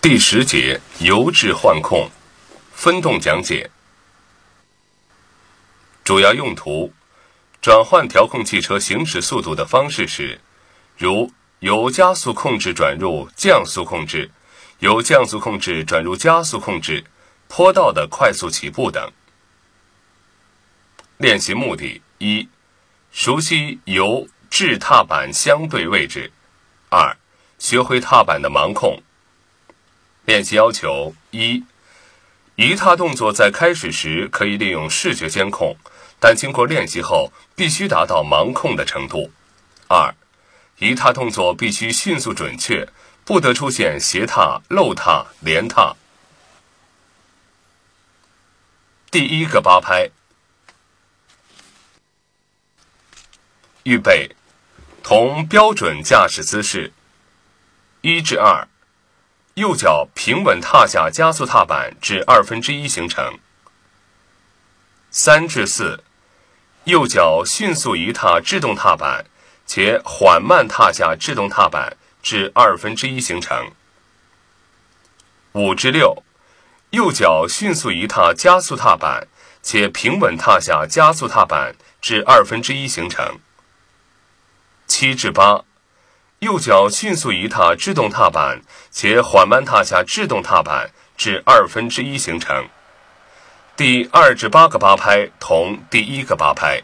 第十节油质换控，分动讲解。主要用途：转换调控汽车行驶速度的方式是，如由加速控制转入降速控制，由降速控制转入加速控制，坡道的快速起步等。练习目的：一、熟悉油质踏板相对位置；二、学会踏板的盲控。练习要求：一、移踏动作在开始时可以利用视觉监控。但经过练习后，必须达到盲控的程度。二，移踏动作必须迅速准确，不得出现斜踏、漏踏、连踏。第一个八拍，预备，同标准驾驶姿势。一至二，右脚平稳踏下加速踏板至二分之一行程。三至四。右脚迅速移踏制动踏板，且缓慢踏下制动踏板至二分之一行程。五至六，右脚迅速移踏加速踏板，且平稳踏下加速踏板至二分之一行程。七至八，右脚迅速移踏制动踏板，且缓慢踏下制动踏板至二分之一行程。第二至八个八拍同第一个八拍。